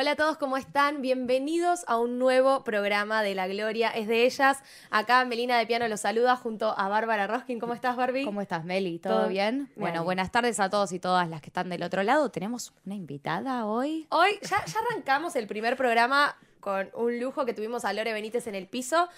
Hola a todos, ¿cómo están? Bienvenidos a un nuevo programa de La Gloria es de ellas. Acá Melina de Piano los saluda junto a Bárbara Roskin. ¿Cómo estás, Barbie? ¿Cómo estás, Meli? ¿Todo, bien? Bueno, buenas tardes a todos y todas las que están del otro lado. Tenemos una invitada hoy. Hoy ya, ya arrancamos el primer programa con un lujo que tuvimos a Lore Benítez en el piso.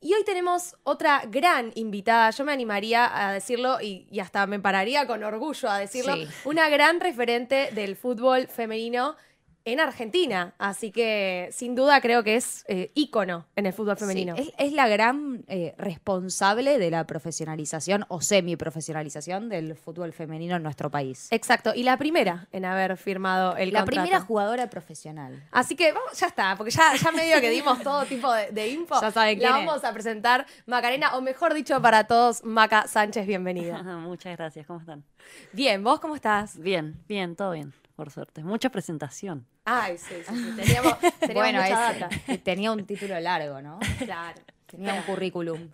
Y hoy tenemos otra gran invitada, yo me animaría a decirlo y, y hasta me pararía con orgullo a decirlo, Sí. una gran referente del fútbol femenino en Argentina. Así que sin duda creo que es eh, ícono en el fútbol femenino. Sí, es, es la gran eh, responsable de la profesionalización o semi-profesionalización del fútbol femenino en nuestro país. Exacto, y la primera en haber firmado el la contrato. primera jugadora profesional. Así que vamos, ya está, porque ya, ya medio que dimos todo tipo de, de info. Ya saben La es. vamos a presentar Macarena, o mejor dicho para todos, Maca Sánchez, bienvenida. Muchas gracias, ¿cómo están? Bien, ¿vos cómo estás? Bien, bien, todo bien, por suerte. Mucha presentación. Ay, sí, sí, sí, teníamos, teníamos bueno, mucha ese, data. tenía un título largo, ¿no? Claro. Tenía un currículum.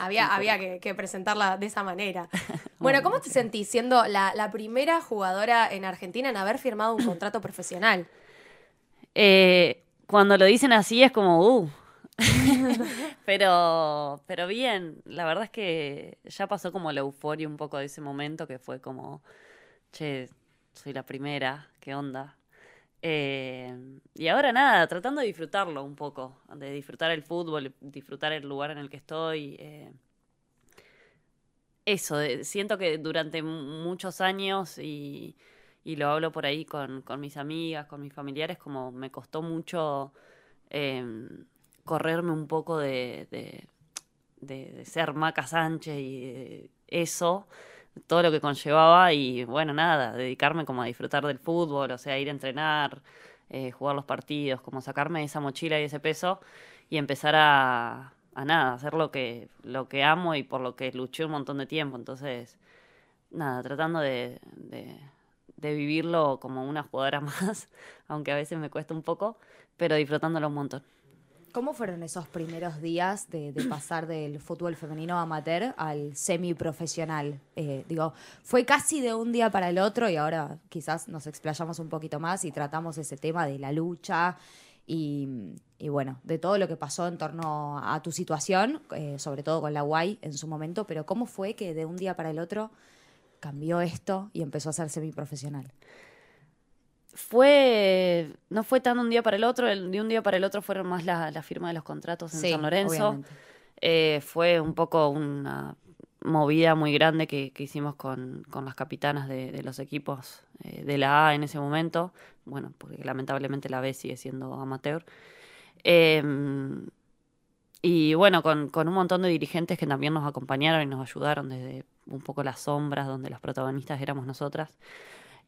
Había, había que, que presentarla de esa manera. Bueno, ¿cómo te sentís siendo la, la primera jugadora en Argentina en haber firmado un contrato profesional? Eh, cuando lo dicen así es como, uh. pero, pero bien, la verdad es que ya pasó como la euforia un poco de ese momento que fue como, che, soy la primera, ¿qué onda? Eh, y ahora nada, tratando de disfrutarlo un poco, de disfrutar el fútbol, disfrutar el lugar en el que estoy. eh, eso, de- siento que durante mu- muchos años y, y lo hablo por ahí con, con mis amigas, con mis familiares, como me costó mucho em, correrme un poco de, de, de- ser Maca Sánchez y eso, todo lo que conllevaba y bueno, nada, dedicarme como a disfrutar del fútbol, o sea, ir a entrenar, eh, jugar los partidos, como sacarme esa mochila y ese peso y empezar a, a nada, hacer lo que, lo que amo y por lo que luché un montón de tiempo. Entonces, nada, tratando de, de, de vivirlo como una jugadora más, aunque a veces me cuesta un poco, pero disfrutándolo un montón. ¿Cómo fueron esos primeros días de, pasar del fútbol femenino amateur al semiprofesional? Eh, digo, fue casi de un día para el otro y ahora quizás nos explayamos un poquito más y tratamos ese tema de la lucha y, bueno, de todo lo que pasó en torno a tu situación, eh, sobre todo con la UAI en su momento, pero ¿cómo fue que de un día para el otro cambió esto y empezó a ser semiprofesional? Fue, no fue tan un día para el otro, el- de un día para el otro fueron más la, la firma de los contratos en Sí, San Lorenzo. Eh, fue un poco una movida muy grande que, que hicimos con, con las capitanas de, de los equipos eh, de la A en ese momento. Bueno, porque lamentablemente la B sigue siendo amateur. Eh, y bueno, con, con un montón de dirigentes que también nos acompañaron y nos ayudaron desde un poco las sombras, donde las protagonistas éramos nosotras.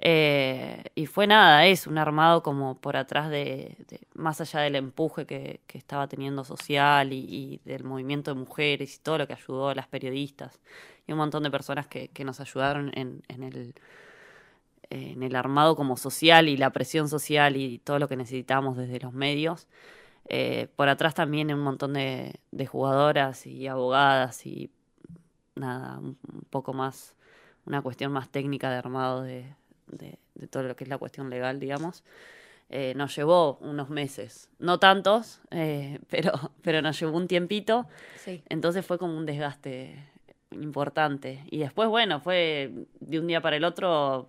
Eh, y fue nada, es un armado como por atrás de, más allá del empuje que, que estaba teniendo social y, y del movimiento de mujeres y todo lo que ayudó a las periodistas y un montón de personas que, que nos ayudaron en, en el, en el armado como social y la presión social y todo lo que necesitamos desde los medios. Eh, por atrás también un montón de, de jugadoras y abogadas y nada, un, un poco más, una cuestión más técnica de armado de, de- de todo lo que es la cuestión legal, digamos. Eh, nos llevó unos meses, no tantos, eh, pero, pero nos llevó un tiempito, Sí. entonces fue como un desgaste importante. Y después, bueno, fue de un día para el otro,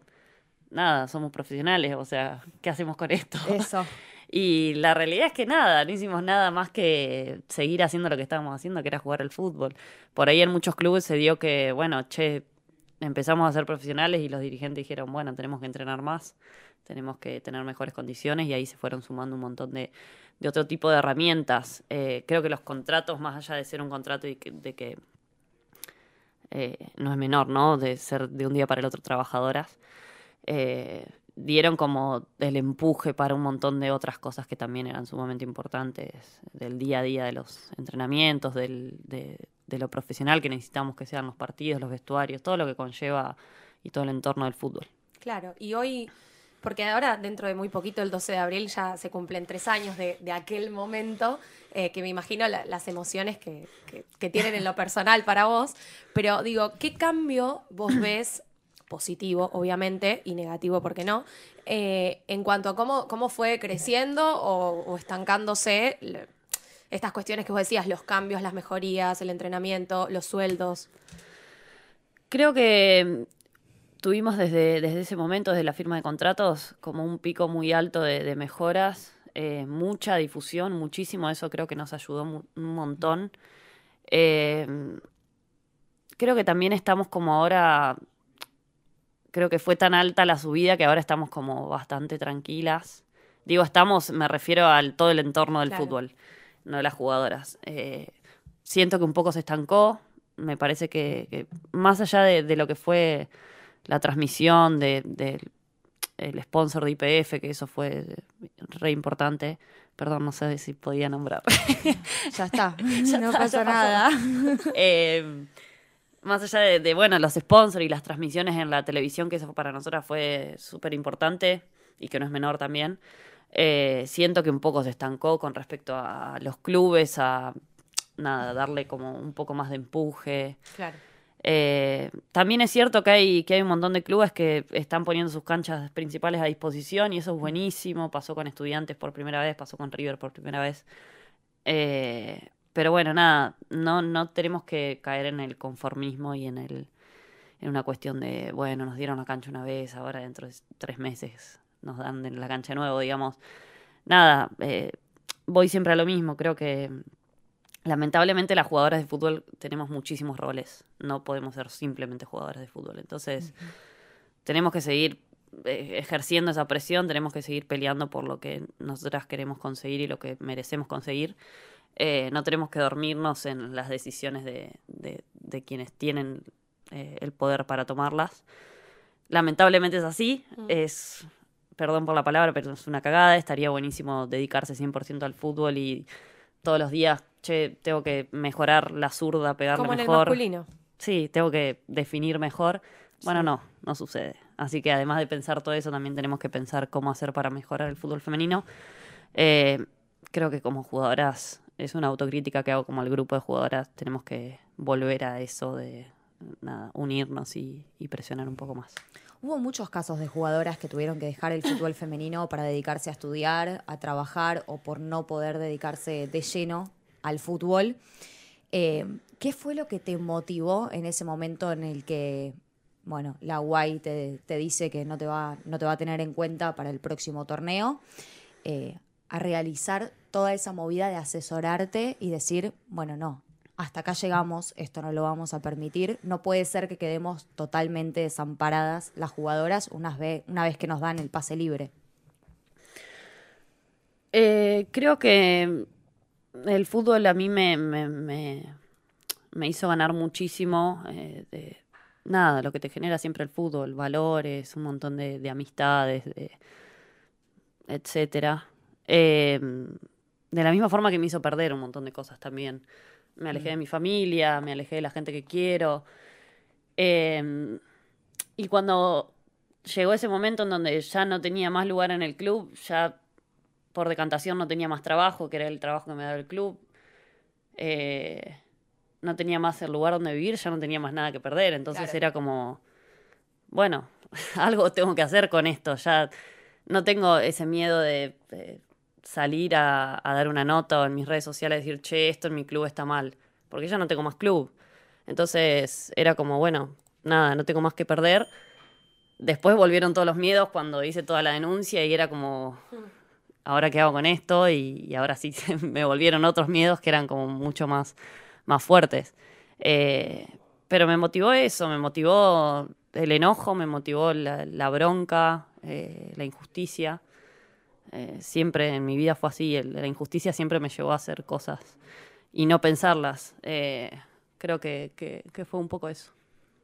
nada, somos profesionales, o sea, ¿qué hacemos con esto? Eso. Y la realidad es que nada, no hicimos nada más que seguir haciendo lo que estábamos haciendo, que era jugar al fútbol. Por ahí en muchos clubes se dio que, bueno, che, empezamos a ser profesionales y los dirigentes dijeron, bueno, tenemos que entrenar más, tenemos que tener mejores condiciones y ahí se fueron sumando un montón de, de otro tipo de herramientas. Eh, creo que los contratos, más allá de ser un contrato y que- de que eh, no es menor, ¿no? De ser de un día para el otro trabajadoras, eh, dieron como el empuje para un montón de otras cosas que también eran sumamente importantes, del día a día de los entrenamientos, del, de, de lo profesional que necesitamos que sean los partidos, los vestuarios, todo lo que conlleva y todo el entorno del fútbol. Claro, y hoy, porque ahora dentro de muy poquito, el 12 de abril, ya se cumplen tres años de, de aquel momento, eh, que me imagino la- las emociones que, que- que tienen en lo personal para vos, pero digo, ¿qué cambio vos ves positivo, obviamente, y negativo, porque no. Eh, en cuanto a cómo, cómo fue creciendo o, estancándose estas cuestiones que vos decías, los cambios, las mejorías, el entrenamiento, los sueldos. Creo que mm, tuvimos desde, desde ese momento, desde la firma de contratos, como un pico muy alto de, mejoras, eh, mucha difusión, muchísimo, eso creo que nos ayudó un montón. Eh, creo que también estamos como ahora, creo que fue tan alta la subida que ahora estamos como bastante tranquilas. Digo, estamos, me refiero al todo el entorno del Claro. fútbol, no de las jugadoras. Eh, siento que un poco se estancó. Me parece que, que más allá de, de lo que fue la transmisión de- del el sponsor de IPF, que eso fue re importante. Perdón, no sé si podía nombrar. Ya está, Ya no está, pasó ya pasó. nada. Eh, más allá de, de, bueno, los sponsors y las transmisiones en la televisión, que eso para nosotras fue súper importante y que no es menor también, eh, siento que un poco se estancó con respecto a los clubes, a nada, darle como un poco más de empuje. Claro. Eh, también es cierto que hay, que hay un montón de clubes que están poniendo sus canchas principales a disposición y eso es buenísimo. Pasó con Estudiantes por primera vez, pasó con River por primera vez. Eh, pero bueno, nada, no, no tenemos que caer en el conformismo y en el en una cuestión de, bueno, nos dieron la cancha una vez, ahora dentro de tres meses nos dan la cancha de nuevo, digamos. Nada, eh, voy siempre a lo mismo, creo que lamentablemente las jugadoras de fútbol tenemos muchísimos roles, no podemos ser simplemente jugadoras de fútbol, entonces tenemos que seguir eh, ejerciendo esa presión, tenemos que seguir peleando por lo que nosotras queremos conseguir y lo que merecemos conseguir. Eh, no tenemos que dormirnos en las decisiones de, de- de quienes tienen eh, el poder para tomarlas. Lamentablemente es así, es, perdón por la palabra, pero es una cagada, estaría buenísimo dedicarse 100% al fútbol y todos los días, che, tengo que mejorar la zurda, pegarle Como en el mejor. masculino. Sí, tengo que definir mejor. Bueno, no, no sucede. Así que además de pensar todo eso, también tenemos que pensar cómo hacer para mejorar el fútbol femenino. Eh, creo que como jugadoras, es una autocrítica que hago como al grupo de jugadoras, tenemos que volver a eso de nada, unirnos y, presionar un poco más. Hubo muchos casos de jugadoras que tuvieron que dejar el fútbol femenino para dedicarse a estudiar, a trabajar o por no poder dedicarse de lleno al fútbol. Eh, ¿Qué fue lo que te motivó en ese momento en el que, bueno, la UAI te, te dice que no te, va, no te va a tener en cuenta para el próximo torneo? eh, a realizar toda esa movida de asesorarte y decir, bueno, no, hasta acá llegamos, esto no lo vamos a permitir, no puede ser que quedemos totalmente desamparadas las jugadoras una vez, una vez que nos dan el pase libre. Eh, creo que el fútbol a mí me, me, hizo ganar muchísimo eh, de nada, lo que te genera siempre el fútbol, valores, un montón de, de amistades, de, etcétera. Eh, de la misma forma que me hizo perder un montón de cosas también. Me alejé de mi familia, me alejé de la gente que quiero. Eh, y cuando llegó ese momento en donde ya no tenía más lugar en el club, ya por decantación no tenía más trabajo, que era el trabajo que me daba el club. Eh, no tenía más el lugar donde vivir, ya no tenía más nada que perder. Entonces Claro. era como, bueno, algo tengo que hacer con esto. Ya no tengo ese miedo de, de salir a, dar una nota o en mis redes sociales decir, che, esto en mi club está mal. Porque ya no tengo más club. Entonces era como, bueno, nada, no tengo más que perder. Después volvieron todos los miedos cuando hice toda la denuncia y era como, ahora qué hago con esto y, ahora sí me volvieron otros miedos que eran como mucho más, más fuertes. Eh, pero me motivó eso, me motivó el enojo, me motivó la, la bronca, eh, la injusticia. Eh, siempre en mi vida fue así, la injusticia siempre me llevó a hacer cosas y no pensarlas. Eh, creo que, que- fue un poco eso.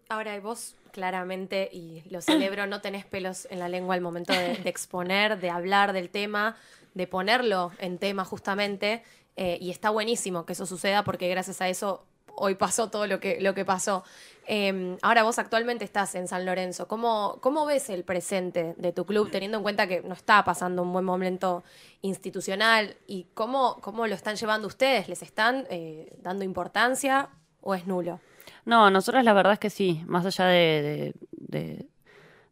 Ahora, vos claramente, y lo celebro, no tenés pelos en la lengua al momento de, de exponer, de hablar del tema, de ponerlo en tema justamente, eh, y está buenísimo que eso suceda porque gracias a eso hoy pasó todo lo que, lo que pasó. Eh, ahora vos actualmente estás en San Lorenzo. ¿Cómo, ¿Cómo ves el presente de tu club teniendo en cuenta que no está pasando un buen momento institucional? ¿Y cómo, cómo lo están llevando ustedes? ¿Les están eh, dando importancia o es nulo? No, nosotras la verdad es que sí, más allá de, de- de-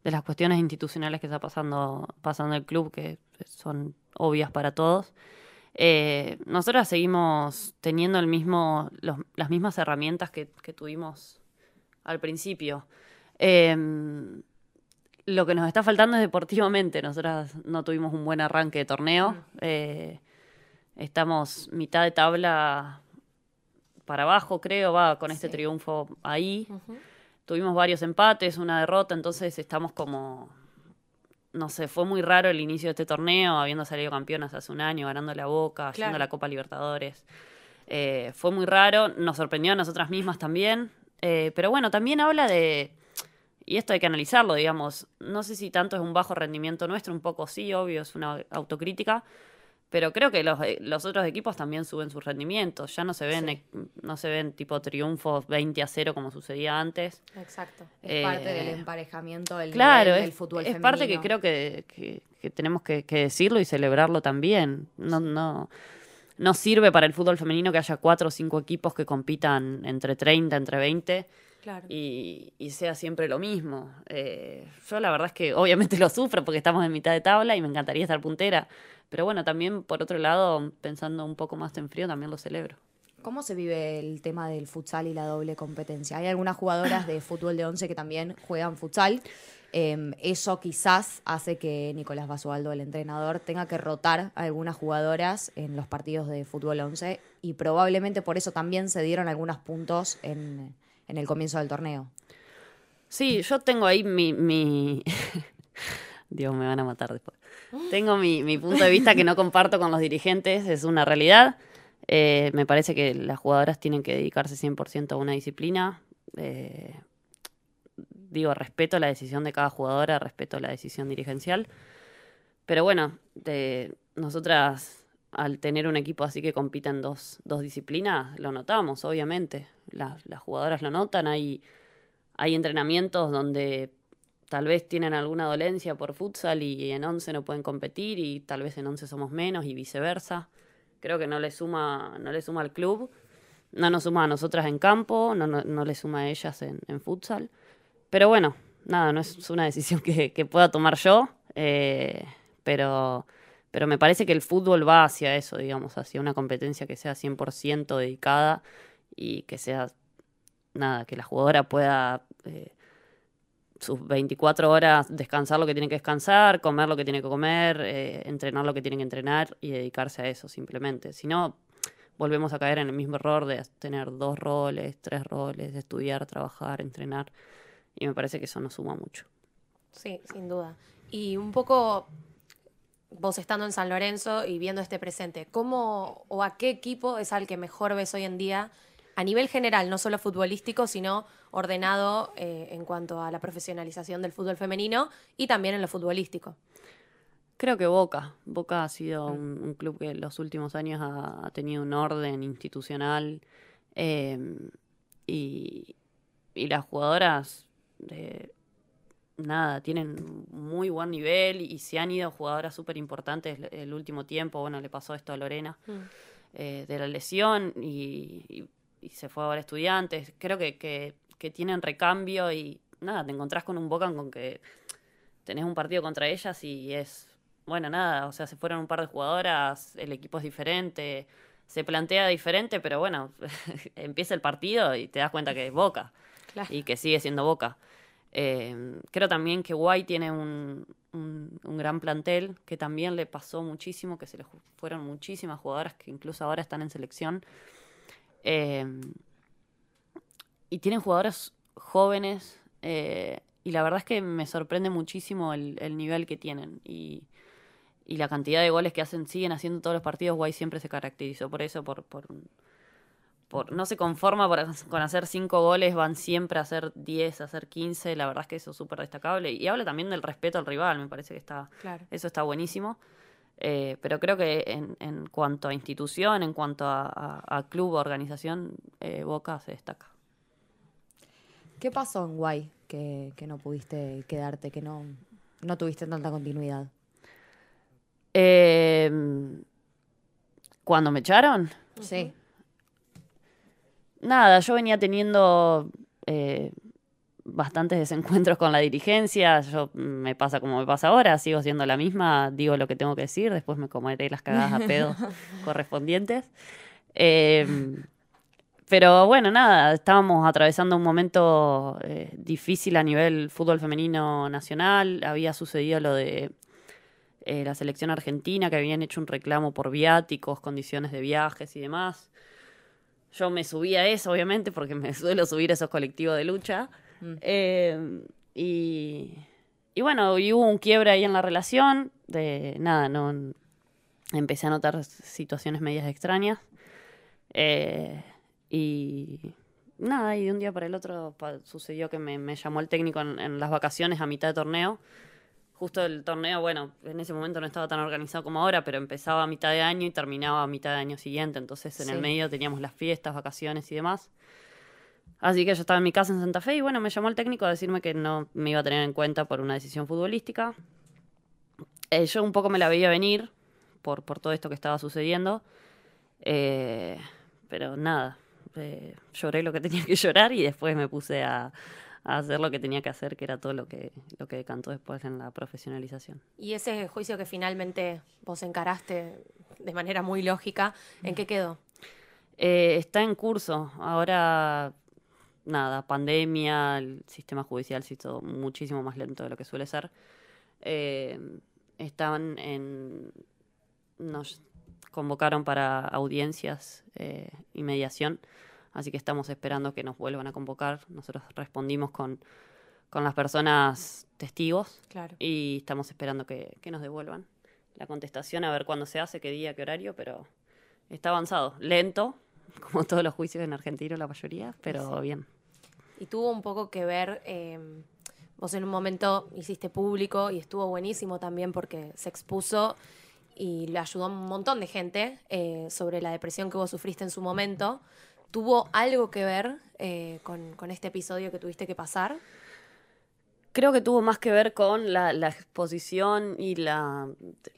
de las cuestiones institucionales que está pasando, pasando el club, que son obvias para todos. Eh, nosotras seguimos teniendo el mismo, los- las mismas herramientas que, que tuvimos al principio. Em, lo que nos está faltando es deportivamente. Nosotras no tuvimos un buen arranque de torneo. Eh, estamos mitad de tabla para abajo, creo, va con este Sí. triunfo ahí. Tuvimos varios empates, una derrota, entonces estamos como. No sé, fue muy raro el inicio de este torneo, habiendo salido campeonas hace un año, ganando la Boca, Claro. yendo a la Copa Libertadores. Eh, fue muy raro, nos sorprendió a nosotras mismas también. Eh, pero bueno, también habla de. Y esto hay que analizarlo, digamos. No sé si tanto es un bajo rendimiento nuestro, un poco sí, obvio, es una autocrítica. Pero creo que los, eh, los otros equipos también suben sus rendimientos. Ya no se ven, Sí. no se ven tipo triunfos 20 a 0 como sucedía antes. Exacto. Es parte Eh, del emparejamiento del Claro, nivel es, del fútbol es parte que creo que, que- que tenemos que, que decirlo y celebrarlo también. No, no, no sirve para el fútbol femenino que haya cuatro o cinco equipos que compitan entre 30, entre 20 Claro. y, y sea siempre lo mismo. Eh, yo la verdad es que obviamente lo sufro porque estamos en mitad de tabla y me encantaría estar puntera. Pero bueno, también por otro lado, pensando un poco más en frío, también lo celebro. ¿Cómo se vive el tema del futsal y la doble competencia? Hay algunas jugadoras de fútbol de 11 que también juegan futsal. Eh, eso quizás hace que Nicolás Basualdo, el entrenador, tenga que rotar a algunas jugadoras en los partidos de fútbol 11 y probablemente por eso también se dieron algunos puntos en, en el comienzo del torneo. Sí, yo tengo ahí mi... mi... Dios, me van a matar después. Tengo mi, mi punto de vista que no comparto con los dirigentes, es una realidad. Eh, me parece que las jugadoras tienen que dedicarse 100% a una disciplina. Eh, digo, respeto la decisión de cada jugadora, respeto la decisión dirigencial. Pero bueno, nosotras al tener un equipo así que compita en dos, dos disciplinas, lo notamos, obviamente. Las jugadoras lo notan, hay, hay entrenamientos donde tal vez tienen alguna dolencia por futsal y en 11 no pueden competir y tal vez en 11 somos menos y viceversa. Creo que no le suma, no le suma al club, no nos suma a nosotras en campo, no, no, no le suma a ellas en, futsal. Pero bueno, nada, no es una decisión que, que pueda tomar yo, eh, pero, pero me parece que el fútbol va hacia eso, digamos, hacia una competencia que sea 100% dedicada y que sea, nada, que la jugadora pueda eh, sus 24 horas descansar lo que tiene que descansar, comer lo que tiene que comer, eh, entrenar lo que tiene que entrenar y dedicarse a eso simplemente. Si no, volvemos a caer en el mismo error de tener dos roles, tres roles, de estudiar, trabajar, entrenar. Y me parece que eso no suma mucho. Sí, sin duda. Y un poco vos estando en San Lorenzo y viendo este presente, ¿cómo o a qué equipo es al que mejor ves hoy en día a nivel general, no solo futbolístico, sino ordenado eh, en cuanto a la profesionalización del fútbol femenino y también en lo futbolístico? Creo que Boca. Boca ha sido un, un club que en los últimos años ha, ha tenido un orden institucional eh, y, y las jugadoras, eh, nada, tienen muy buen nivel y se han ido jugadoras súper importantes el, el último tiempo. Bueno, le pasó esto a Lorena eh, de la lesión y, y- y se fue a estudiantes. Creo que, que, que tienen recambio y nada, te encontrás con un Boca con que tenés un partido contra ellas y es, bueno, nada, o sea, se fueron un par de jugadoras, el equipo es diferente, se plantea diferente, pero bueno, empieza el partido y te das cuenta que es Boca Claro. y que sigue siendo Boca. Eh, creo también que Guay tiene un, un- un gran plantel que también le pasó muchísimo, que se le fueron muchísimas jugadoras que incluso ahora están en selección. Eh, y tienen jugadoras jóvenes eh, y la verdad es que me sorprende muchísimo el, el nivel que tienen y, y la cantidad de goles que hacen, siguen haciendo todos los partidos. Guay siempre se caracterizó por eso, por, por, por no se conforma por- con hacer cinco goles, van siempre a hacer 10, a hacer 15. La verdad es que eso es súper destacable. Y habla también del respeto al rival, me parece que está, Claro. eso está buenísimo. Eh, pero creo que en, en cuanto a institución, en cuanto a, a- a club, organización, eh, Boca se destaca. ¿Qué pasó en Guay que, que no pudiste quedarte, que no, no tuviste tanta continuidad? Eh, cuando me echaron, Sí. nada, yo venía teniendo eh, bastantes desencuentros con la dirigencia. Yo me pasa como me pasa ahora, sigo siendo la misma, digo lo que tengo que decir, después me comeré las cagadas a pedo correspondientes. Em, pero bueno, nada, estábamos atravesando un momento eh, difícil a nivel fútbol femenino nacional. Había sucedido lo de eh, la selección argentina, que habían hecho un reclamo por viáticos, condiciones de viajes y demás. Yo me subí a eso, obviamente, porque me suelo subir a esos colectivos de lucha. Mm. Eh, y, y bueno, y hubo un quiebre ahí en la relación. De nada, no empecé a notar situaciones medias extrañas. Eh, y nada, y de un día para el otro sucedió que me, me llamó el técnico en, en las vacaciones a mitad de torneo. Justo el torneo, bueno, en ese momento no estaba tan organizado como ahora, pero empezaba a mitad de año y terminaba a mitad de año siguiente. Entonces en Sí. el medio teníamos las fiestas, vacaciones y demás. Así que yo estaba en mi casa en Santa Fe y bueno, me llamó el técnico a decirme que no me iba a tener en cuenta por una decisión futbolística. Eh, yo un poco me la veía venir por, por todo esto que estaba sucediendo. Eh, pero nada, eh, lloré lo que tenía que llorar y después me puse a, a hacer lo que tenía que hacer, que era todo lo que, lo que decantó después en la profesionalización. Y ese juicio que finalmente vos encaraste de manera muy lógica, ¿en qué quedó? Eh, está en curso. Ahora, nada, pandemia, el sistema judicial se hizo muchísimo más lento de lo que suele ser. Eh, estaban en. Nos convocaron para audiencias eh, y mediación, así que estamos esperando que nos vuelvan a convocar. Nosotros respondimos con, con las personas testigos Claro. y estamos esperando que, que nos devuelvan la contestación, a ver cuándo se hace, qué día, qué horario, pero está avanzado. Lento, como todos los juicios en Argentina, la mayoría, pero bien. Y tuvo un poco que ver, eh, vos en un momento hiciste público y estuvo buenísimo también porque se expuso y le ayudó a un montón de gente eh, sobre la depresión que vos sufriste en su momento. ¿Tuvo algo que ver eh, con, con este episodio que tuviste que pasar? Creo que tuvo más que ver con la, la exposición y la,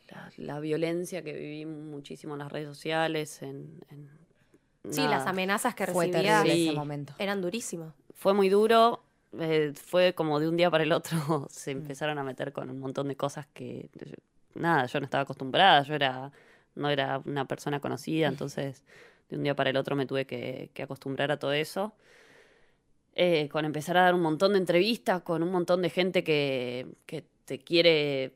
la, la violencia que viví muchísimo en las redes sociales. En, en- Sí, nada. las amenazas que terrible Sí. ese momento. eran durísimas. Fue muy duro, eh, fue como de un día para el otro se empezaron a meter con un montón de cosas que, nada, yo no estaba acostumbrada, yo era, no era una persona conocida, entonces de un día para el otro me tuve que, que acostumbrar a todo eso. Eh, con empezar a dar un montón de entrevistas con un montón de gente que, que te quiere,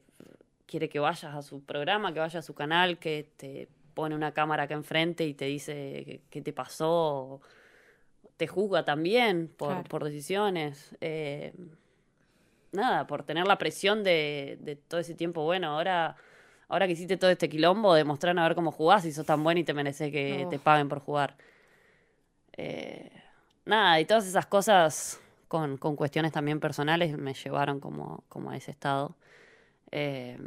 quiere que vayas a su programa, que vayas a su canal, que te pone una cámara acá enfrente y te dice qué- qué te pasó, te juzga también por, Claro. por decisiones. eh, nada, por tener la presión de, de todo ese tiempo. Bueno, ahora, ahora que hiciste todo este quilombo, demostraron a ver cómo jugás y sos tan bueno y te mereces que te paguen por jugar. Eh, nada, y todas esas cosas con, con cuestiones también personales me llevaron como, como a ese estado. Eh,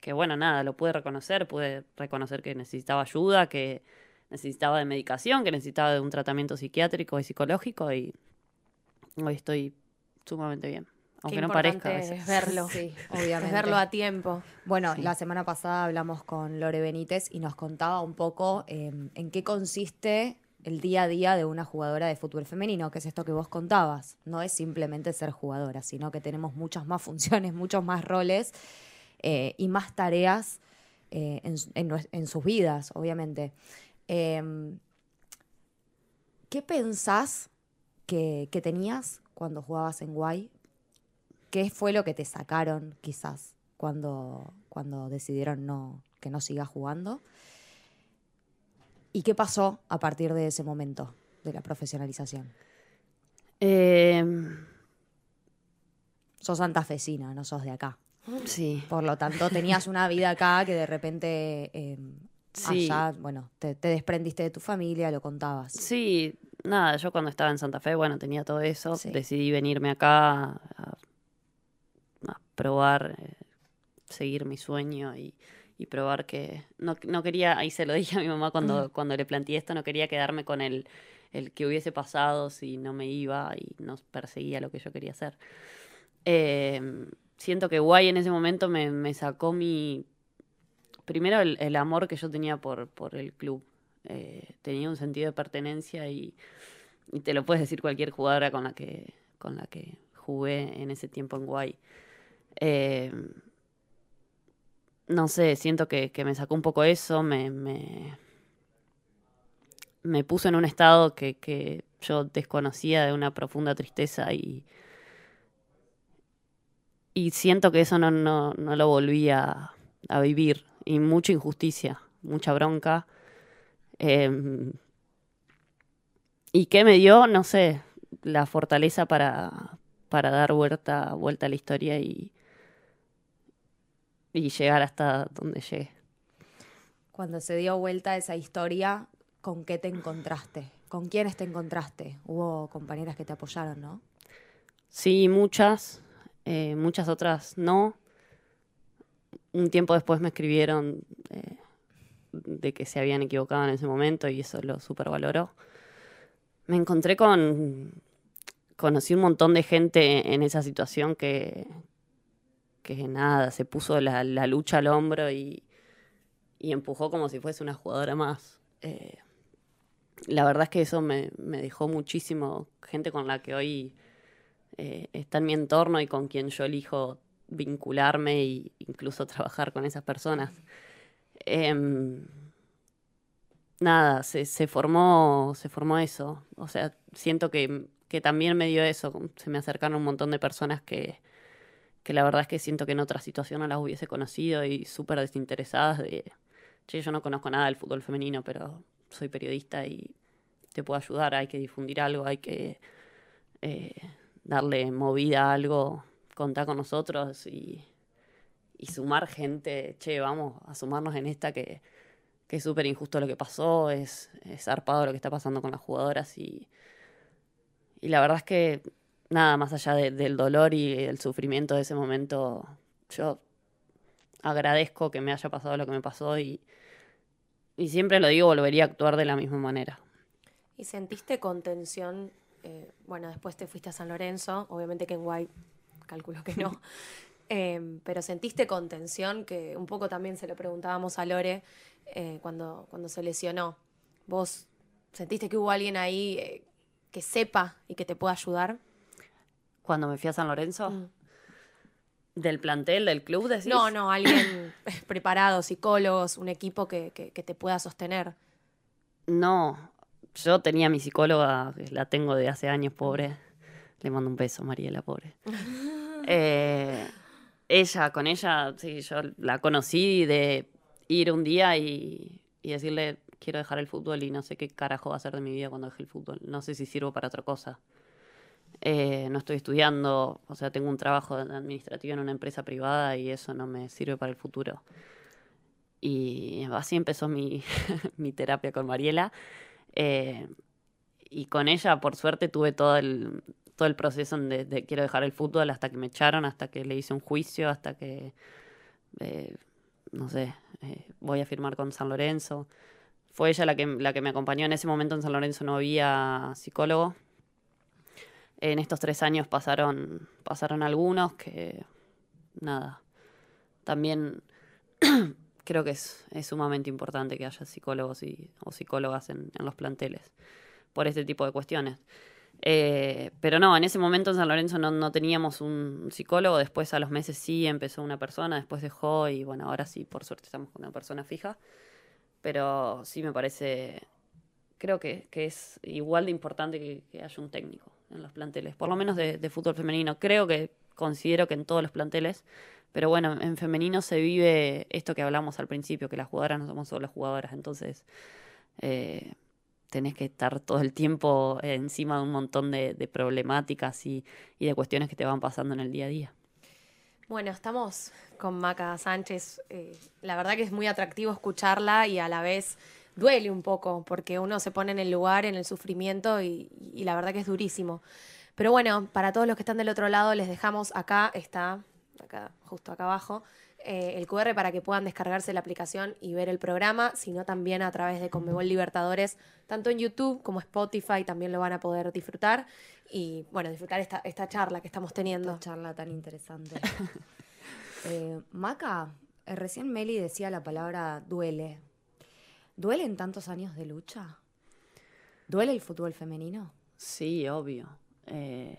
que bueno, nada, lo pude reconocer, pude reconocer que necesitaba ayuda, que necesitaba de medicación, que necesitaba de un tratamiento psiquiátrico y psicológico y hoy estoy sumamente bien. Aunque Qué no parezca a veces. es verlo. Sí, Es verlo a tiempo. Bueno, Sí. la semana pasada hablamos con Lore Benítez y nos contaba un poco eh, en qué consiste el día a día de una jugadora de fútbol femenino, que es esto que vos contabas. No es simplemente ser jugadora, sino que tenemos muchas más funciones, muchos más roles eh, y más tareas eh, en sus vidas, obviamente. Em, ¿Qué pensás que, que tenías cuando jugabas en Guay? ¿Qué fue lo que te sacaron quizás cuando, cuando decidieron no, que no sigas jugando? ¿Y qué pasó a partir de ese momento de la profesionalización? Eh, Sos santafesina, no sos de acá. sí, Por lo tanto, tenías una vida acá que de repente eh, Sí. allá, bueno, te, te desprendiste de tu familia, lo contabas. sí, nada, yo cuando estaba en Santa Fe, bueno, tenía todo eso, Sí. decidí venirme acá a, a probar, eh, seguir mi sueño y, y probar que no, no quería, ahí se lo dije a mi mamá cuando, cuando le planteé esto, no quería quedarme con el, el que hubiese pasado si no me iba y no perseguía lo que yo quería hacer. Eh, siento que Guay en ese momento me, me sacó mi... Primero el, amor que yo tenía por, por el club. Eh, tenía un sentido de pertenencia y, te lo puedes decir cualquier jugadora con la que, con la que jugué en ese tiempo en Guay. Eh, no sé, siento que, que, me sacó un poco eso, me, me, me puso en un estado que, que, yo desconocía de una profunda tristeza y, y siento que eso no, no, no lo volví a, a, vivir y mucha injusticia, mucha bronca. Eh, ¿Y qué me dio? No sé, la fortaleza para, para dar vuelta, vuelta a la historia y, y llegar hasta donde llegué. Cuando se dio vuelta esa historia, ¿con qué te encontraste? ¿Con quiénes te encontraste? Hubo compañeras que te apoyaron, ¿no? Sí, muchas, eh, muchas otras no. Un tiempo después me escribieron eh, de que se habían equivocado en ese momento y eso lo supervaloró. Me encontré con... Conocí un montón de gente en esa situación que, que nada, se puso la, lucha al hombro y, y, empujó como si fuese una jugadora más. Eh, la verdad es que eso me, me, dejó muchísimo gente con la que hoy eh, está en mi entorno y con quien yo elijo vincularme e incluso trabajar con esas personas. Eh, nada, se, se, formó, se formó eso. O sea, siento que, que también me dio eso. Se me acercaron un montón de personas que, que la verdad es que siento que en otra situación no las hubiese conocido y súper desinteresadas de, che, yo no conozco nada del fútbol femenino, pero soy periodista y te puedo ayudar, hay que difundir algo, hay que eh, darle movida a algo, contar con nosotros y, sumar gente, che, vamos a sumarnos en esta que, que es súper injusto lo que pasó, es, es zarpado lo que está pasando con las jugadoras y, y la verdad es que nada, más allá de, del dolor y el sufrimiento de ese momento, yo agradezco que me haya pasado lo que me pasó y, y siempre lo digo, volvería a actuar de la misma manera. ¿Y sentiste contención? Eh, bueno, después te fuiste a San Lorenzo, obviamente que en Guay calculo que no. eh, pero sentiste contención, que un poco también se lo preguntábamos a Lore eh, cuando, cuando se lesionó. ¿Vos sentiste que hubo alguien ahí eh, que sepa y que te pueda ayudar? cuando me fui a San Lorenzo? Mm. ¿Del plantel, del club? Decís? No, no, alguien preparado, psicólogos, un equipo que, que, que, te pueda sostener. No, yo tenía mi psicóloga, la tengo de hace años, pobre. Le mando un beso, Mariela, pobre. eh, ella, con ella, sí, yo la conocí de ir un día y, y decirle, quiero dejar el fútbol y no sé qué carajo va a hacer de mi vida cuando deje el fútbol. No sé si sirvo para otra cosa. Eh, no estoy estudiando, o sea, tengo un trabajo administrativo en una empresa privada y eso no me sirve para el futuro. Y así empezó mi, mi terapia con Mariela. Eh, y con ella, por suerte, tuve todo el, todo el proceso de, de, quiero dejar el fútbol hasta que me echaron, hasta que le hice un juicio, hasta que, eh, no sé, eh, voy a firmar con San Lorenzo. Fue ella la que, la que me acompañó. En ese momento en San Lorenzo no había psicólogo, en estos tres años pasaron, pasaron algunos que, nada, también creo que es, es, sumamente importante que haya psicólogos y, o psicólogas en, en los planteles por este tipo de cuestiones. Eh, pero no, en ese momento en San Lorenzo no, no, teníamos un psicólogo, después a los meses sí empezó una persona, después dejó y bueno, ahora sí, por suerte estamos con una persona fija. Pero sí me parece, creo que, que es igual de importante que, que haya un técnico en los planteles, por lo menos de, fútbol femenino. Creo que considero que en todos los planteles, pero bueno, en femenino se vive esto que hablamos al principio, que las jugadoras no somos solo jugadoras, entonces eh, tenés que estar todo el tiempo encima de un montón de, problemáticas y, y, de cuestiones que te van pasando en el día a día. Bueno, estamos con Maca Sánchez. Eh, la verdad que es muy atractivo escucharla y a la vez duele un poco porque uno se pone en el lugar, en el sufrimiento y, y, la verdad que es durísimo. Pero bueno, para todos los que están del otro lado, les dejamos acá, está, acá, justo acá abajo, eh, el QR para que puedan descargarse la aplicación y ver el programa, sino también a través de Conmebol Libertadores, tanto en YouTube como Spotify, también lo van a poder disfrutar y, bueno, disfrutar esta, esta charla que estamos teniendo. Esta charla tan interesante. eh, Maca, eh, recién Meli decía la palabra duele. ¿Duelen tantos años de lucha? ¿Duele el fútbol femenino? Sí, obvio. Eh,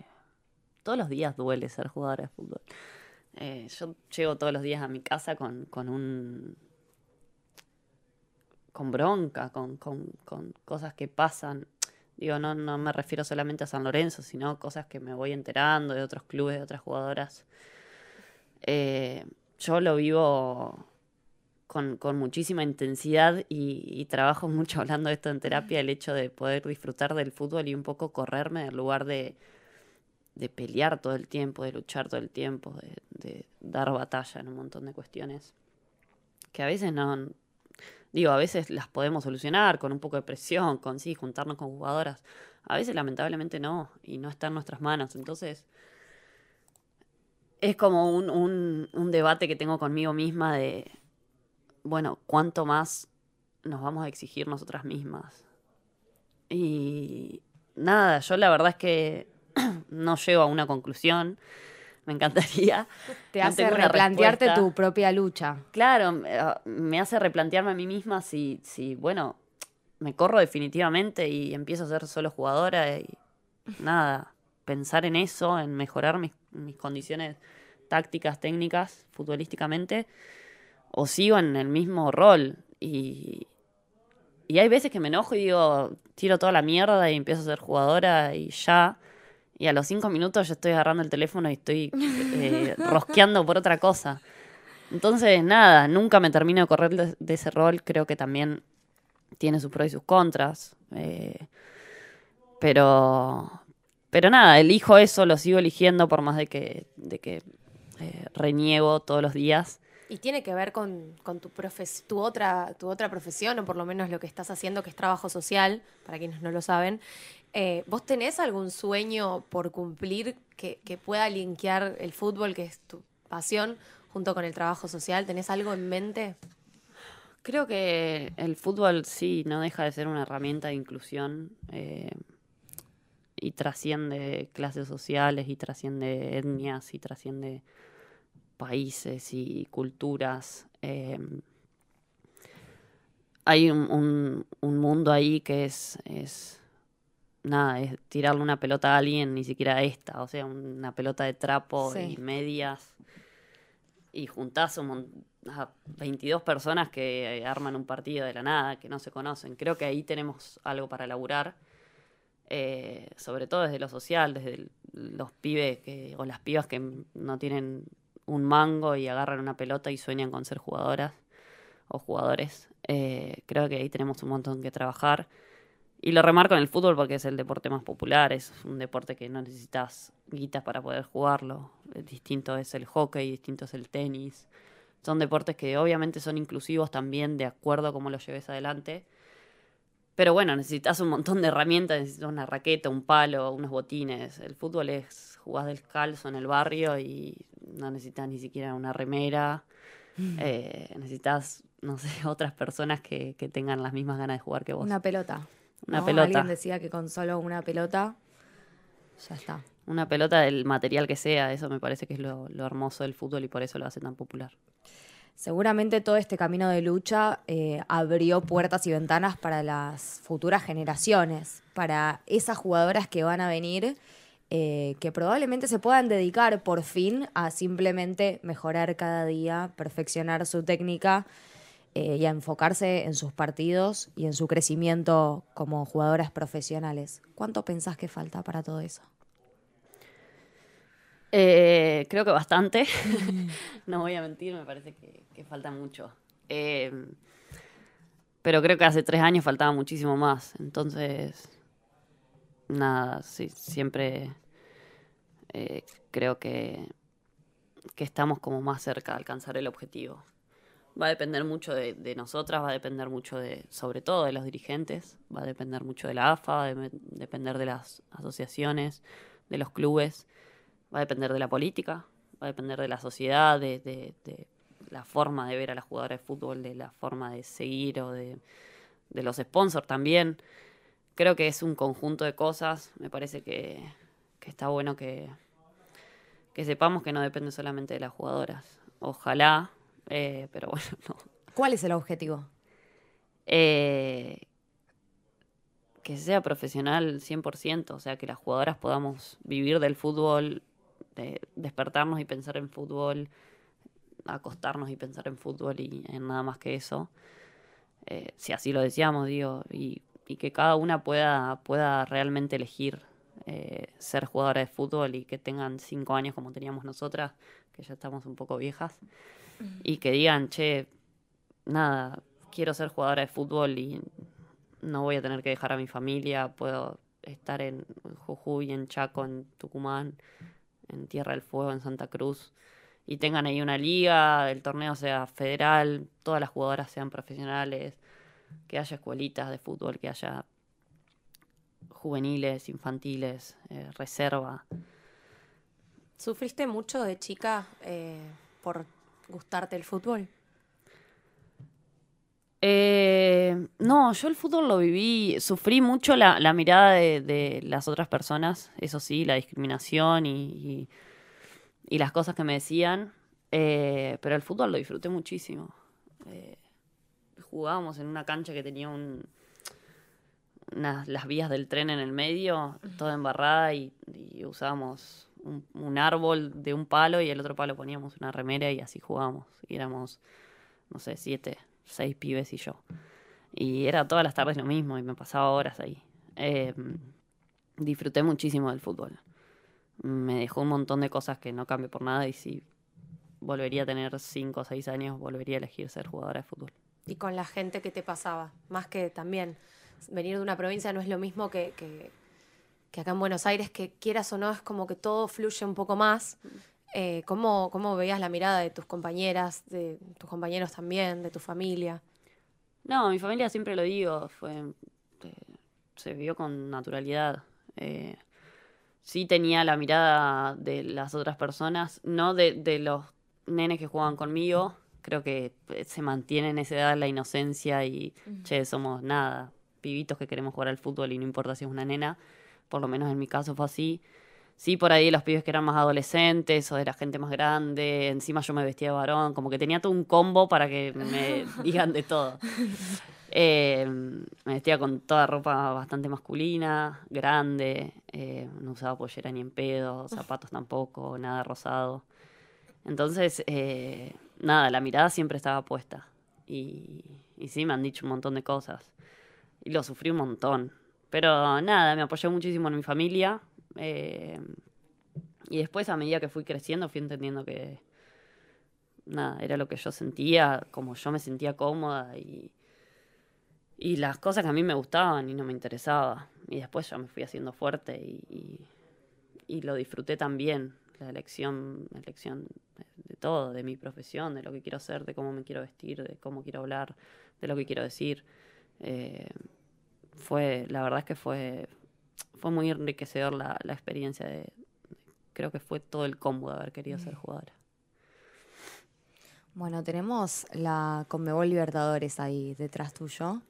todos los días duele ser jugadora de fútbol. Eh, yo llego todos los días a mi casa con, con un con bronca, con, con, cosas que pasan. Digo, no, no me refiero solamente a San Lorenzo, sino cosas que me voy enterando de otros clubes, de otras jugadoras. Eh, yo lo vivo con, con muchísima intensidad y, y, trabajo mucho hablando de esto en terapia, el hecho de poder disfrutar del fútbol y un poco correrme en lugar de, de pelear todo el tiempo, de luchar todo el tiempo, de, dar batalla en un montón de cuestiones que a veces no, digo, a veces las podemos solucionar con un poco de presión, con sí, juntarnos con jugadoras, a veces lamentablemente no, y no está en nuestras manos, entonces es como un, un, un debate que tengo conmigo misma de, bueno, ¿cuánto más nos vamos a exigir nosotras mismas? Y nada, yo la verdad es que no llego a una conclusión. Me encantaría. Te hace replantearte tu propia lucha. Claro, me hace replantearme a mí misma si, si, bueno, me corro definitivamente y empiezo a ser solo jugadora y nada, pensar en eso, en mejorar mis, mis condiciones tácticas, técnicas, futbolísticamente, o sigo en el mismo rol. Y, y hay veces que me enojo y digo, tiro toda la mierda y empiezo a ser jugadora y ya. Y a los cinco minutos yo estoy agarrando el teléfono y estoy eh, rosqueando por otra cosa. Entonces, nada, nunca me termino de correr de, de, ese rol. Creo que también tiene sus pros y sus contras. Eh, pero, pero nada, elijo eso, lo sigo eligiendo por más de que, de que eh, reniego todos los días. Y tiene que ver con, con tu, profes tu, otra, tu otra profesión, o por lo menos lo que estás haciendo, que es trabajo social, para quienes no lo saben. Eh, ¿Vos tenés algún sueño por cumplir que, pueda linkear el fútbol, que es tu pasión, junto con el trabajo social? ¿Tenés algo en mente? Creo que el fútbol sí no deja de ser una herramienta de inclusión eh, y trasciende clases sociales y trasciende etnias y trasciende países y culturas. Eh, hay un, un, un, mundo ahí que es, nada, es tirarle una pelota a alguien, ni siquiera esta, o sea, una pelota de trapo sí. y medias, y juntás un, a 22 personas que arman un partido de la nada, que no se conocen. Creo que ahí tenemos algo para laburar, eh, sobre todo desde lo social, desde el, los pibes que, o las pibas que no tienen un mango y agarran una pelota y sueñan con ser jugadoras o jugadores. Eh, creo que ahí tenemos un montón que trabajar. Y lo remarco en el fútbol porque es el deporte más popular, es un deporte que no necesitas guitas para poder jugarlo. Distinto es el hockey, distinto es el tenis. Son deportes que obviamente son inclusivos también de acuerdo a cómo los lleves adelante. Pero bueno, necesitas un montón de herramientas, necesitas una raqueta, un palo, unos botines. El fútbol es jugar descalzo en el barrio y no necesitas ni siquiera una remera. Eh, necesitas, no sé, otras personas que, que, tengan las mismas ganas de jugar que vos. Una pelota. Una ¿no? pelota. Alguien decía que con solo una pelota ya está. Una pelota del material que sea, eso me parece que es lo, lo hermoso del fútbol y por eso lo hace tan popular. Seguramente todo este camino de lucha eh, abrió puertas y ventanas para las futuras generaciones, para esas jugadoras que van a venir, eh, que probablemente se puedan dedicar por fin a simplemente mejorar cada día, perfeccionar su técnica eh, y a enfocarse en sus partidos y en su crecimiento como jugadoras profesionales. ¿Cuánto pensás que falta para todo eso? Eh, creo que bastante. no voy a mentir, me parece que, que falta mucho. Eh, pero creo que hace tres años faltaba muchísimo más. Entonces, nada, sí, siempre eh, creo que, que estamos como más cerca de alcanzar el objetivo. Va a depender mucho de, de, nosotras, va a depender mucho de, sobre todo de los dirigentes, va a depender mucho de la AFA, va a de, depender de las asociaciones, de los clubes va a depender de la política, va a depender de la sociedad, de, de, de, la forma de ver a las jugadoras de fútbol, de la forma de seguir o de, de, los sponsors también. Creo que es un conjunto de cosas, me parece que, que está bueno que, que, sepamos que no depende solamente de las jugadoras. Ojalá, eh, pero bueno, no. ¿Cuál es el objetivo? Eh, que sea profesional 100%, o sea, que las jugadoras podamos vivir del fútbol de despertarnos y pensar en fútbol, acostarnos y pensar en fútbol y en nada más que eso. Eh, si así lo decíamos, digo, y, y, que cada una pueda, pueda realmente elegir eh, ser jugadora de fútbol y que tengan cinco años como teníamos nosotras, que ya estamos un poco viejas, y que digan, che, nada, quiero ser jugadora de fútbol y no voy a tener que dejar a mi familia, puedo estar en Jujuy, en Chaco, en Tucumán, en Tierra del Fuego, en Santa Cruz, y tengan ahí una liga, el torneo sea federal, todas las jugadoras sean profesionales, que haya escuelitas de fútbol, que haya juveniles, infantiles, eh, reserva. ¿Sufriste mucho de chica eh, por gustarte el fútbol? Eh, no, yo el fútbol lo viví, sufrí mucho la, la mirada de, de, las otras personas, eso sí, la discriminación y, y, y las cosas que me decían, eh, pero el fútbol lo disfruté muchísimo. Eh, jugábamos en una cancha que tenía un, unas, las vías del tren en el medio, toda embarrada y, y usábamos un, árbol de un palo y el otro palo poníamos una remera y así jugábamos. Y éramos, no sé, siete, seis pibes y yo. Y era todas las tardes lo mismo y me pasaba horas ahí. Eh, disfruté muchísimo del fútbol. Me dejó un montón de cosas que no cambio por nada y si volvería a tener cinco o seis años, volvería a elegir ser jugadora de fútbol. Y con la gente que te pasaba, más que también venir de una provincia no es lo mismo que, que acá en Buenos Aires, que quieras o no, es como que todo fluye un poco más. Eh, ¿cómo, ¿Cómo veías la mirada de tus compañeras, de tus compañeros también, de tu familia? No, mi familia siempre lo digo, fue eh, se vio con naturalidad. Eh, sí tenía la mirada de las otras personas, no de, de, los nenes que jugaban conmigo. Creo que se mantiene en esa edad la inocencia y, uh -huh. che, somos nada, pibitos que queremos jugar al fútbol y no importa si es una nena. Por lo menos en mi caso fue así sí por ahí los pibes que eran más adolescentes o de la gente más grande, encima yo me vestía de varón, como que tenía todo un combo para que me digan de todo. Eh, me vestía con toda ropa bastante masculina, grande, eh, no usaba pollera ni en pedo, zapatos tampoco, nada rosado. Entonces, eh, nada, la mirada siempre estaba puesta. Y, y sí, me han dicho un montón de cosas. Y lo sufrí un montón. Pero nada, me apoyó muchísimo en mi familia, eh, y después, a medida que fui creciendo, fui entendiendo que nada, era lo que yo sentía, como yo me sentía cómoda y, y las cosas que a mí me gustaban y no me interesaba. Y después ya me fui haciendo fuerte y, y, lo disfruté también, la elección, la elección de, de todo, de mi profesión, de lo que quiero hacer, de cómo me quiero vestir, de cómo quiero hablar, de lo que quiero decir. Eh, fue, la verdad es que fue, fue muy enriquecedor la, la experiencia de, creo que fue todo el combo de haber querido ser jugadora. Bueno, tenemos la Conmebol Libertadores ahí detrás tuyo.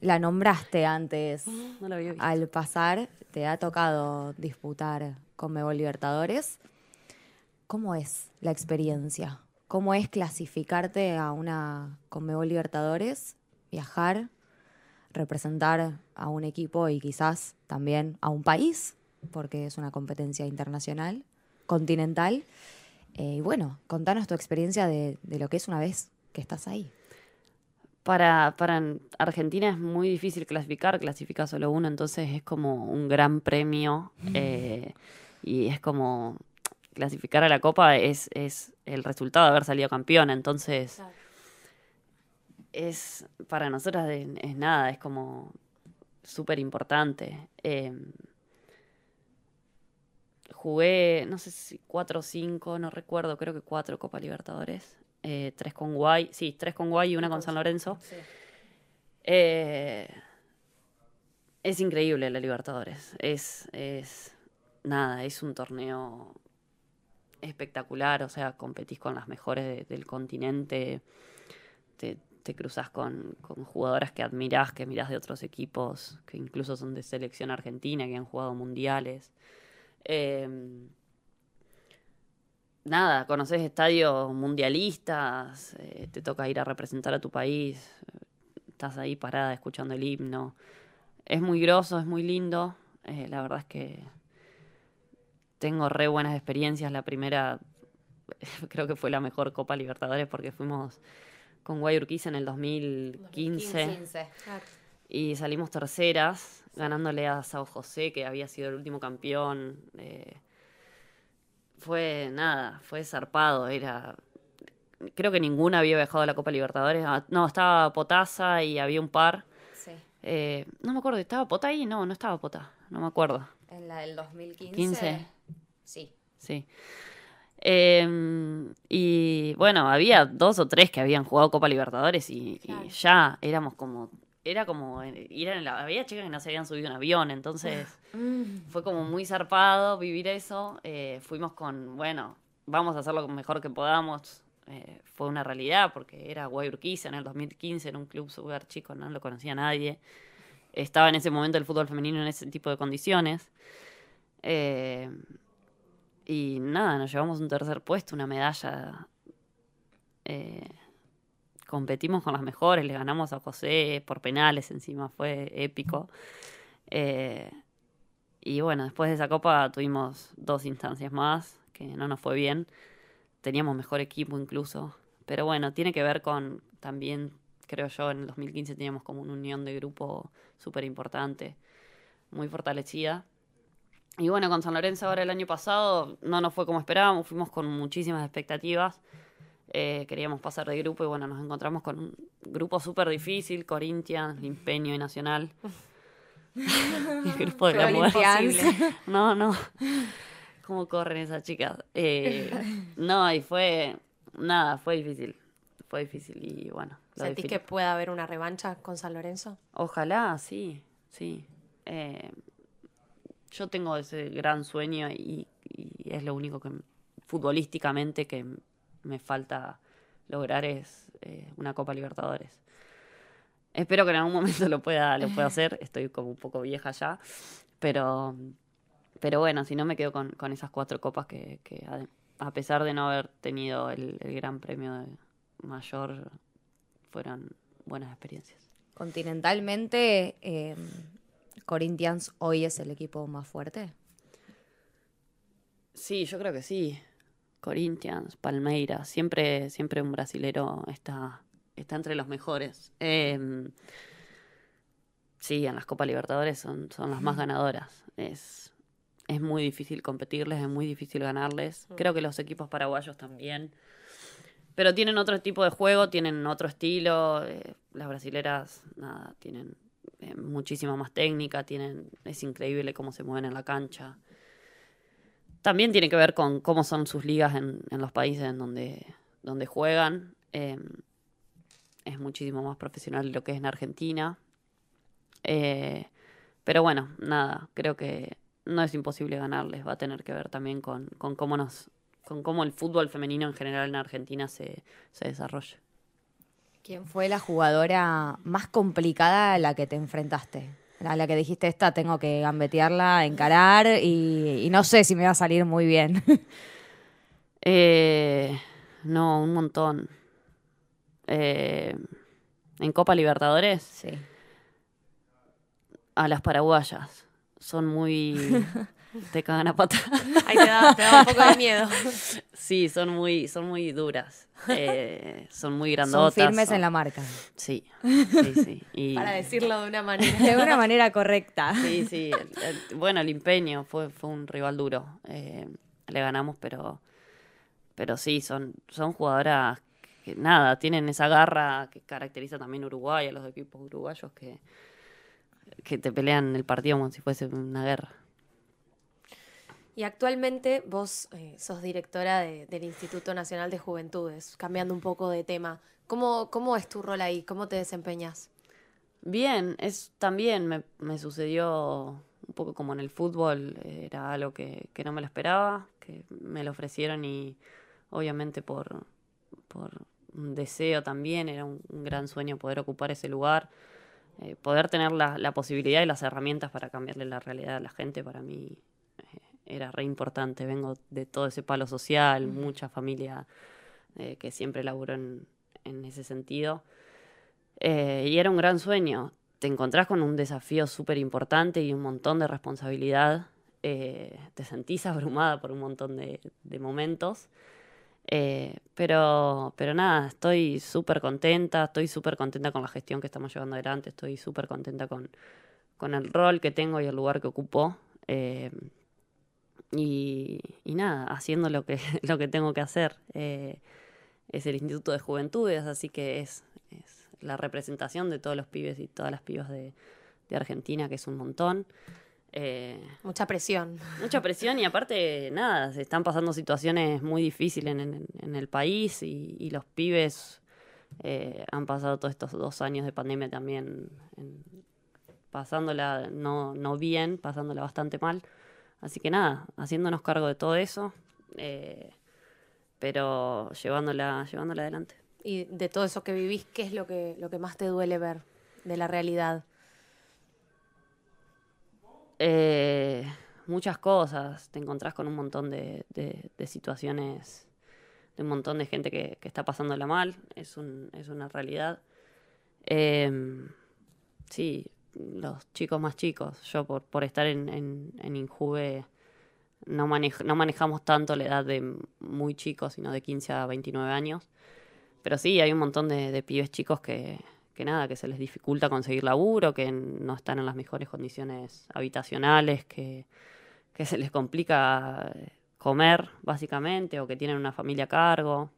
La nombraste antes. No la había visto. Al pasar, te ha tocado disputar Conmebol Libertadores. ¿Cómo es la experiencia? ¿Cómo es clasificarte a una Conmebol Libertadores, viajar, representar a un equipo y quizás también a un país, porque es una competencia internacional, continental. Eh, y bueno, contanos tu experiencia de, de, lo que es una vez que estás ahí. Para, para Argentina es muy difícil clasificar, clasifica solo uno, entonces es como un gran premio eh, y es como clasificar a la Copa es, es el resultado de haber salido campeón, entonces claro. Es para nosotras es, es nada, es como súper importante. Eh, jugué, no sé si cuatro o cinco, no recuerdo, creo que cuatro Copa Libertadores. Eh, tres con Guay, sí, tres con Guay y una con San Lorenzo. Sí. Eh, es increíble la Libertadores. Es, es nada, es un torneo espectacular. O sea, competís con las mejores de, del continente. Te, te cruzas con, con, jugadoras que admirás, que mirás de otros equipos, que incluso son de selección argentina, que han jugado mundiales. Eh, nada, conoces estadios mundialistas, eh, te toca ir a representar a tu país, estás ahí parada escuchando el himno. Es muy groso, es muy lindo. Eh, la verdad es que tengo re buenas experiencias. La primera creo que fue la mejor Copa Libertadores porque fuimos con Guayurquiza en el 2015, 15. Claro. y salimos terceras, ganándole a Sao José, que había sido el último campeón. eh, fue nada, fue zarpado, era... Creo que ninguna había viajado a la Copa Libertadores. Ah, No, estaba Potasa y había un par. Sí. Eh, no me acuerdo, ¿estaba Pota ahí? No, no estaba Pota, no me acuerdo. En la del 2015. 15. Sí. Sí. Eh, y bueno, había dos o tres que habían jugado Copa Libertadores y, ya éramos como. Era como eh, la. Había chicas que no se habían subido a un avión, entonces fue como muy zarpado vivir eso. Eh, fuimos con, bueno, vamos a hacer lo mejor que podamos. Eh, fue una realidad porque era Guayurquiza en el 2015, en un club súper chico, no lo conocía nadie. Estaba en ese momento el fútbol femenino en ese tipo de condiciones. Eh, y nada, nos llevamos un tercer puesto, una medalla. Eh, competimos con las mejores, le ganamos a José por penales encima, fue épico. Eh, y bueno, después de esa copa tuvimos dos instancias más, que no nos fue bien. Teníamos mejor equipo incluso. Pero bueno, tiene que ver con también, creo yo, en el 2015 teníamos como una unión de grupo súper importante, muy fortalecida. Y bueno, con San Lorenzo ahora el año pasado no nos fue como esperábamos, fuimos con muchísimas expectativas. Eh, queríamos pasar de grupo y bueno, nos encontramos con un grupo súper difícil, Corinthians, Impeño y Nacional. el grupo de la Corinthians. muerte. No, no. ¿Cómo corren esas chicas? Eh, no, y fue, nada, fue difícil. Fue difícil y bueno. ¿Sentís que pueda haber una revancha con San Lorenzo? Ojalá, sí, sí. Eh, yo tengo ese gran sueño y, y es lo único que futbolísticamente que me falta lograr es eh, una Copa Libertadores. Espero que en algún momento lo pueda, lo pueda hacer. Estoy como un poco vieja ya, pero, pero bueno, si no me quedo con, con esas cuatro copas que, que a, a pesar de no haber tenido el, el gran premio mayor, fueron buenas experiencias. Continentalmente, eh, Corinthians hoy es el equipo más fuerte. Sí, yo creo que sí. Corinthians, Palmeiras, siempre, siempre un brasilero está, está entre los mejores. Eh, sí, en las Copas Libertadores son, son las más ganadoras. Es, es muy difícil competirles, es muy difícil ganarles. Creo que los equipos paraguayos también. Pero tienen otro tipo de juego, tienen otro estilo. eh, las brasileras, nada, tienen muchísima más técnica, tienen, es increíble cómo se mueven en la cancha. También tiene que ver con cómo son sus ligas en, en los países en donde, donde juegan. Eh, es muchísimo más profesional lo que es en Argentina. Eh, pero bueno, nada, creo que no es imposible ganarles. Va a tener que ver también con, con cómo nos con cómo el fútbol femenino en general en Argentina se, se desarrolla. ¿Quién fue la jugadora más complicada a la que te enfrentaste? A la que dijiste, esta tengo que gambetearla, encarar y, y no sé si me va a salir muy bien. Eh, no, un montón. Eh, en Copa Libertadores, sí. a las paraguayas. Son muy... te cagan a patada. Ahí te da, te da un poco de miedo. Sí, son muy, son muy duras. Eh, son muy Son grandotas. firmes son- en la marca. Sí, sí, sí. Y- Para decirlo de una manera. De una manera correcta. Sí, sí. el- el- bueno, el empeño fue, fue un rival duro. Eh, le ganamos, pero, pero sí, son, son jugadoras que nada, tienen esa garra que caracteriza también Uruguay, a los equipos uruguayos que, que te pelean el partido como si fuese una guerra. Y actualmente vos eh, sos directora de- del Instituto Nacional de Juventudes, cambiando un poco de tema. ¿Cómo, ¿Cómo es tu rol ahí? ¿Cómo te desempeñas? Bien, es también me, me sucedió un poco como en el fútbol, era algo que, que no me lo esperaba, que me lo ofrecieron y obviamente por, por un deseo también, era un, gran sueño poder ocupar ese lugar, eh, poder tener la, la posibilidad y las herramientas para cambiarle la realidad a la gente, para mí era re importante, vengo de todo ese palo social, mucha familia eh, que siempre laburó en, en ese sentido. Eh, y era un gran sueño. Te encontrás con un desafío súper importante y un montón de responsabilidad. eh, te sentís abrumada por un montón de, de momentos. Eh, pero, pero nada, estoy súper contenta, estoy súper contenta con la gestión que estamos llevando adelante, estoy súper contenta con, con el rol que tengo y el lugar que ocupo. Y, y nada, haciendo lo que, lo que tengo que hacer. Eh, es el Instituto de Juventudes, así que es, es la representación de todos los pibes y todas las pibas de, de Argentina, que es un montón. Eh, Mucha presión. mucha presión y aparte, nada, se están pasando situaciones muy difíciles en, en- en el país y, y los pibes eh, han pasado todos estos dos años de pandemia también en- pasándola no, no bien, pasándola bastante mal. Así que nada, haciéndonos cargo de todo eso, eh, pero llevándola, llevándola adelante. Y de todo eso que vivís, ¿qué es lo que, lo que más te duele ver de la realidad? Eh, muchas cosas. Te encontrás con un montón de, de- de situaciones, de un montón de gente que, que está pasándola mal. Es, un, es una realidad. Em, sí, los chicos más chicos. Yo por, por estar en, en, en Injuve no, manej- no manejamos tanto la edad de muy chicos, sino de 15 a 29 años. Pero sí, hay un montón de, de pibes chicos que, que nada, que se les dificulta conseguir laburo, que no están en las mejores condiciones habitacionales, que, que se les complica eh, comer, básicamente, o que tienen una familia a cargo.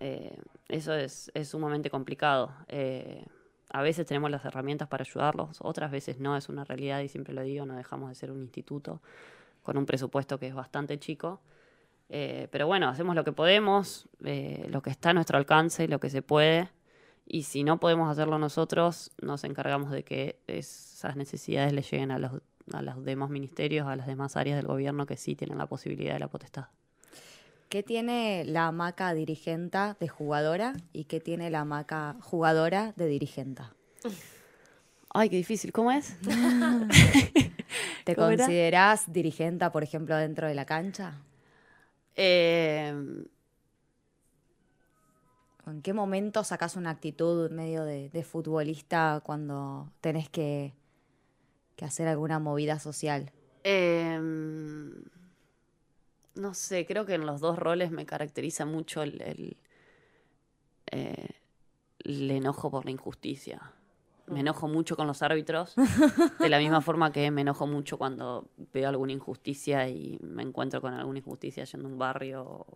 Eh, eso es, es sumamente complicado. Eh, a veces tenemos las herramientas para ayudarlos, otras veces no, es una realidad y siempre lo digo, no dejamos de ser un instituto con un presupuesto que es bastante chico. Eh, pero bueno, hacemos lo que podemos, eh, lo que está a nuestro alcance, lo que se puede. Y si no podemos hacerlo nosotros, nos encargamos de que esas necesidades le lleguen a los, a los demás ministerios, a las demás áreas del gobierno que sí tienen la posibilidad de la potestad. ¿Qué tiene la hamaca dirigenta de jugadora y qué tiene la hamaca jugadora de dirigenta? Ay, qué difícil, ¿cómo es? ¿Te ¿Cómo era? considerás dirigenta, por ejemplo, dentro de la cancha? Eh, ¿En qué momento sacás una actitud medio de, de futbolista cuando tenés que, que hacer alguna movida social? Em, no sé, creo que en los dos roles me caracteriza mucho el, el, eh, el enojo por la injusticia. Me enojo mucho con los árbitros, de la misma forma que me enojo mucho cuando veo alguna injusticia y me encuentro con alguna injusticia yendo a un barrio, o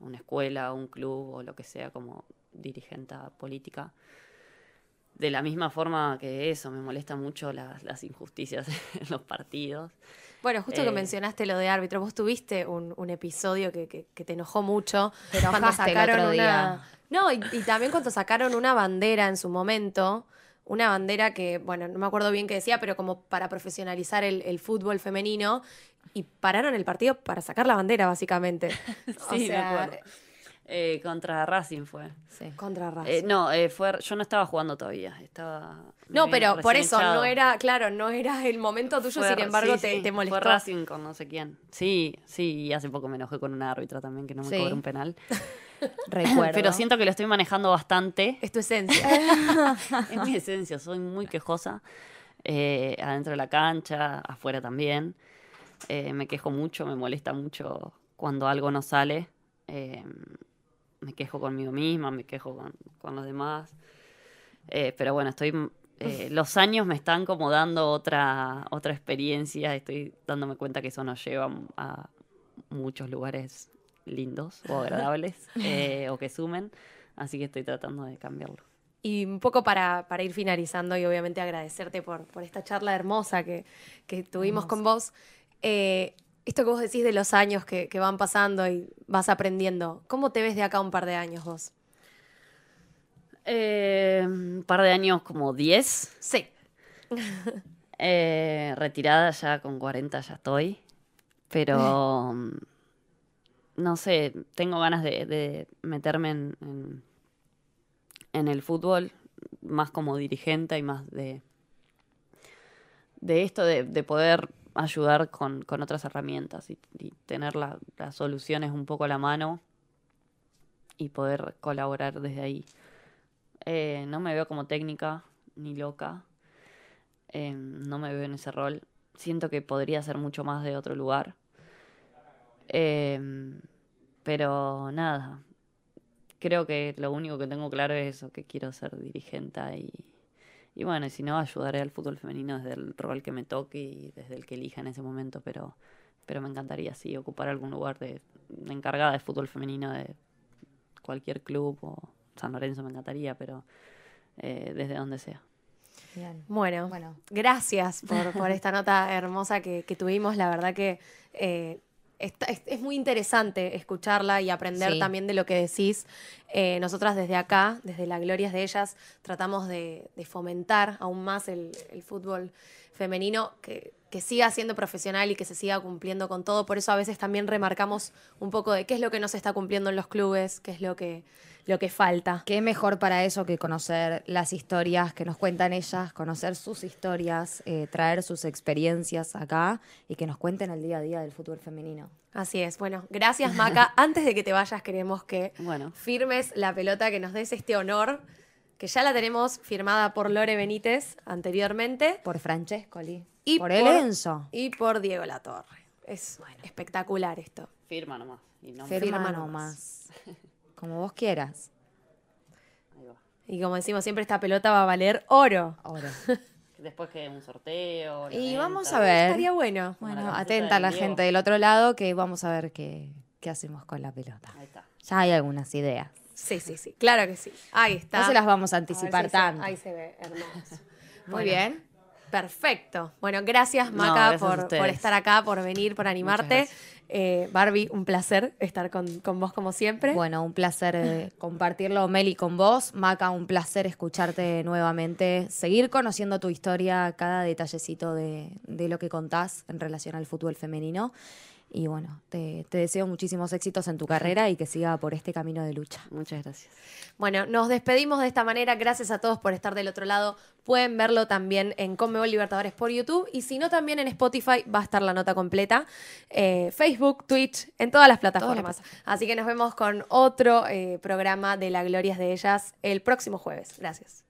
a una escuela, un club o lo que sea como dirigente política. De la misma forma que eso, me molesta mucho las, las injusticias en los partidos. Bueno, justo que Eh. mencionaste lo de árbitro, vos tuviste un, un episodio que, que- que te enojó mucho. Te enojaste el otro día. No, y, y también cuando sacaron una bandera en su momento, una bandera que, bueno, no me acuerdo bien qué decía, pero como para profesionalizar el, el fútbol femenino, y pararon el partido para sacar la bandera, básicamente. O Sí, me sea, acuerdo. Eh, contra Racing fue. Sí. Contra Racing. Eh, no, eh, fue, yo no estaba jugando todavía. Estaba. no, pero por eso, echado. no era, claro, no era el momento tuyo, Fue- sin embargo, sí, te, sí, te molestó. Fue Racing con no sé quién. Sí, sí, y hace poco me enojé con una árbitra también que no me cobró un penal. Recuerdo. Pero siento que lo estoy manejando bastante. Es tu esencia. es mi esencia, soy muy quejosa. eh, adentro de la cancha, afuera también. Eh, me quejo mucho, me molesta mucho cuando algo no sale. Eh, me quejo conmigo misma, me quejo con, con los demás. Eh, pero bueno, estoy. eh, los años me están como dando otra, otra experiencia. Estoy dándome cuenta que eso nos lleva a muchos lugares lindos o agradables eh, o que sumen. Así que estoy tratando de cambiarlo. Y un poco para, para ir finalizando y obviamente agradecerte por, por esta charla hermosa que, que tuvimos con vos. Esto que vos decís de los años que, que van pasando y vas aprendiendo, ¿cómo te ves de acá un par de años vos? Eh, un par de años, como 10. Sí. Eh, retirada ya con 40 ya estoy. Pero mm, no sé, tengo ganas de, de meterme en, en, en el fútbol más como dirigente y más de, de esto de, de poder ayudar con, con otras herramientas y, tener la- las soluciones un poco a la mano y poder colaborar desde ahí. Eh, no me veo como técnica ni loca. Eh, no me veo en ese rol. siento que podría ser mucho más de otro lugar. Em, pero nada, creo que lo único que tengo claro es eso, que quiero ser dirigente y, y bueno, y si no, ayudaré al fútbol femenino desde el rol que me toque y desde el que elija en ese momento, pero, pero me encantaría sí ocupar algún lugar de, encargada de fútbol femenino de cualquier club o San Lorenzo me encantaría, pero eh, desde donde sea. Bien. Bueno, bueno, gracias por, por esta nota hermosa que, que, tuvimos. La verdad que eh, es, muy interesante escucharla y aprender también de lo que decís. Eh, nosotras desde acá, desde la Glorias de ellas, tratamos de, fomentar aún más el, fútbol femenino que, que, siga siendo profesional y que se siga cumpliendo con todo. Por eso a veces también remarcamos un poco de qué es lo que no se está cumpliendo en los clubes, qué es lo que lo que falta. Qué mejor para eso que conocer las historias que nos cuentan ellas, conocer sus historias, eh, traer sus experiencias acá y que nos cuenten el día a día del fútbol femenino. Así es. Bueno, gracias Maca. Antes de que te vayas, queremos que firmes la pelota, que nos des este honor, que ya la tenemos firmada por Lore Benítez anteriormente. Por Francescoli. Y por, el Enzo. Y por Diego Latorre. Es espectacular esto. Firma nomás. Firma, nomás. Como vos quieras. Y como decimos siempre, esta pelota va a valer oro. Oro. Después que un sorteo. Y vamos a ver. Estaría bueno. Bueno, atenta a la gente del otro lado que vamos a ver qué, qué hacemos con la pelota. Ahí está. Ya hay algunas ideas. Sí, sí, sí. Claro que sí. Ahí está. No se las vamos a anticipar tanto. ahí se ve, hermoso. Muy bien. Perfecto. Bueno, gracias Maca por, por, estar acá, por venir, por animarte. Eh, Barbie, un placer estar con, vos como siempre. Bueno, un placer eh, compartirlo, Meli, con vos. Maca, un placer escucharte nuevamente, seguir conociendo tu historia, cada detallecito de, de lo que contás en relación al fútbol femenino. Y bueno, te, deseo muchísimos éxitos en tu carrera y que siga por este camino de lucha. Muchas gracias. Bueno, nos despedimos de esta manera. Gracias a todos por estar del otro lado. Pueden verlo también en Conmebol Libertadores por YouTube y si no, también en Spotify va a estar la nota completa. Eh, Facebook, Twitch, en todas las plataformas. Así que nos vemos con otro eh, programa de La Glorias de Ellas el próximo jueves. Gracias.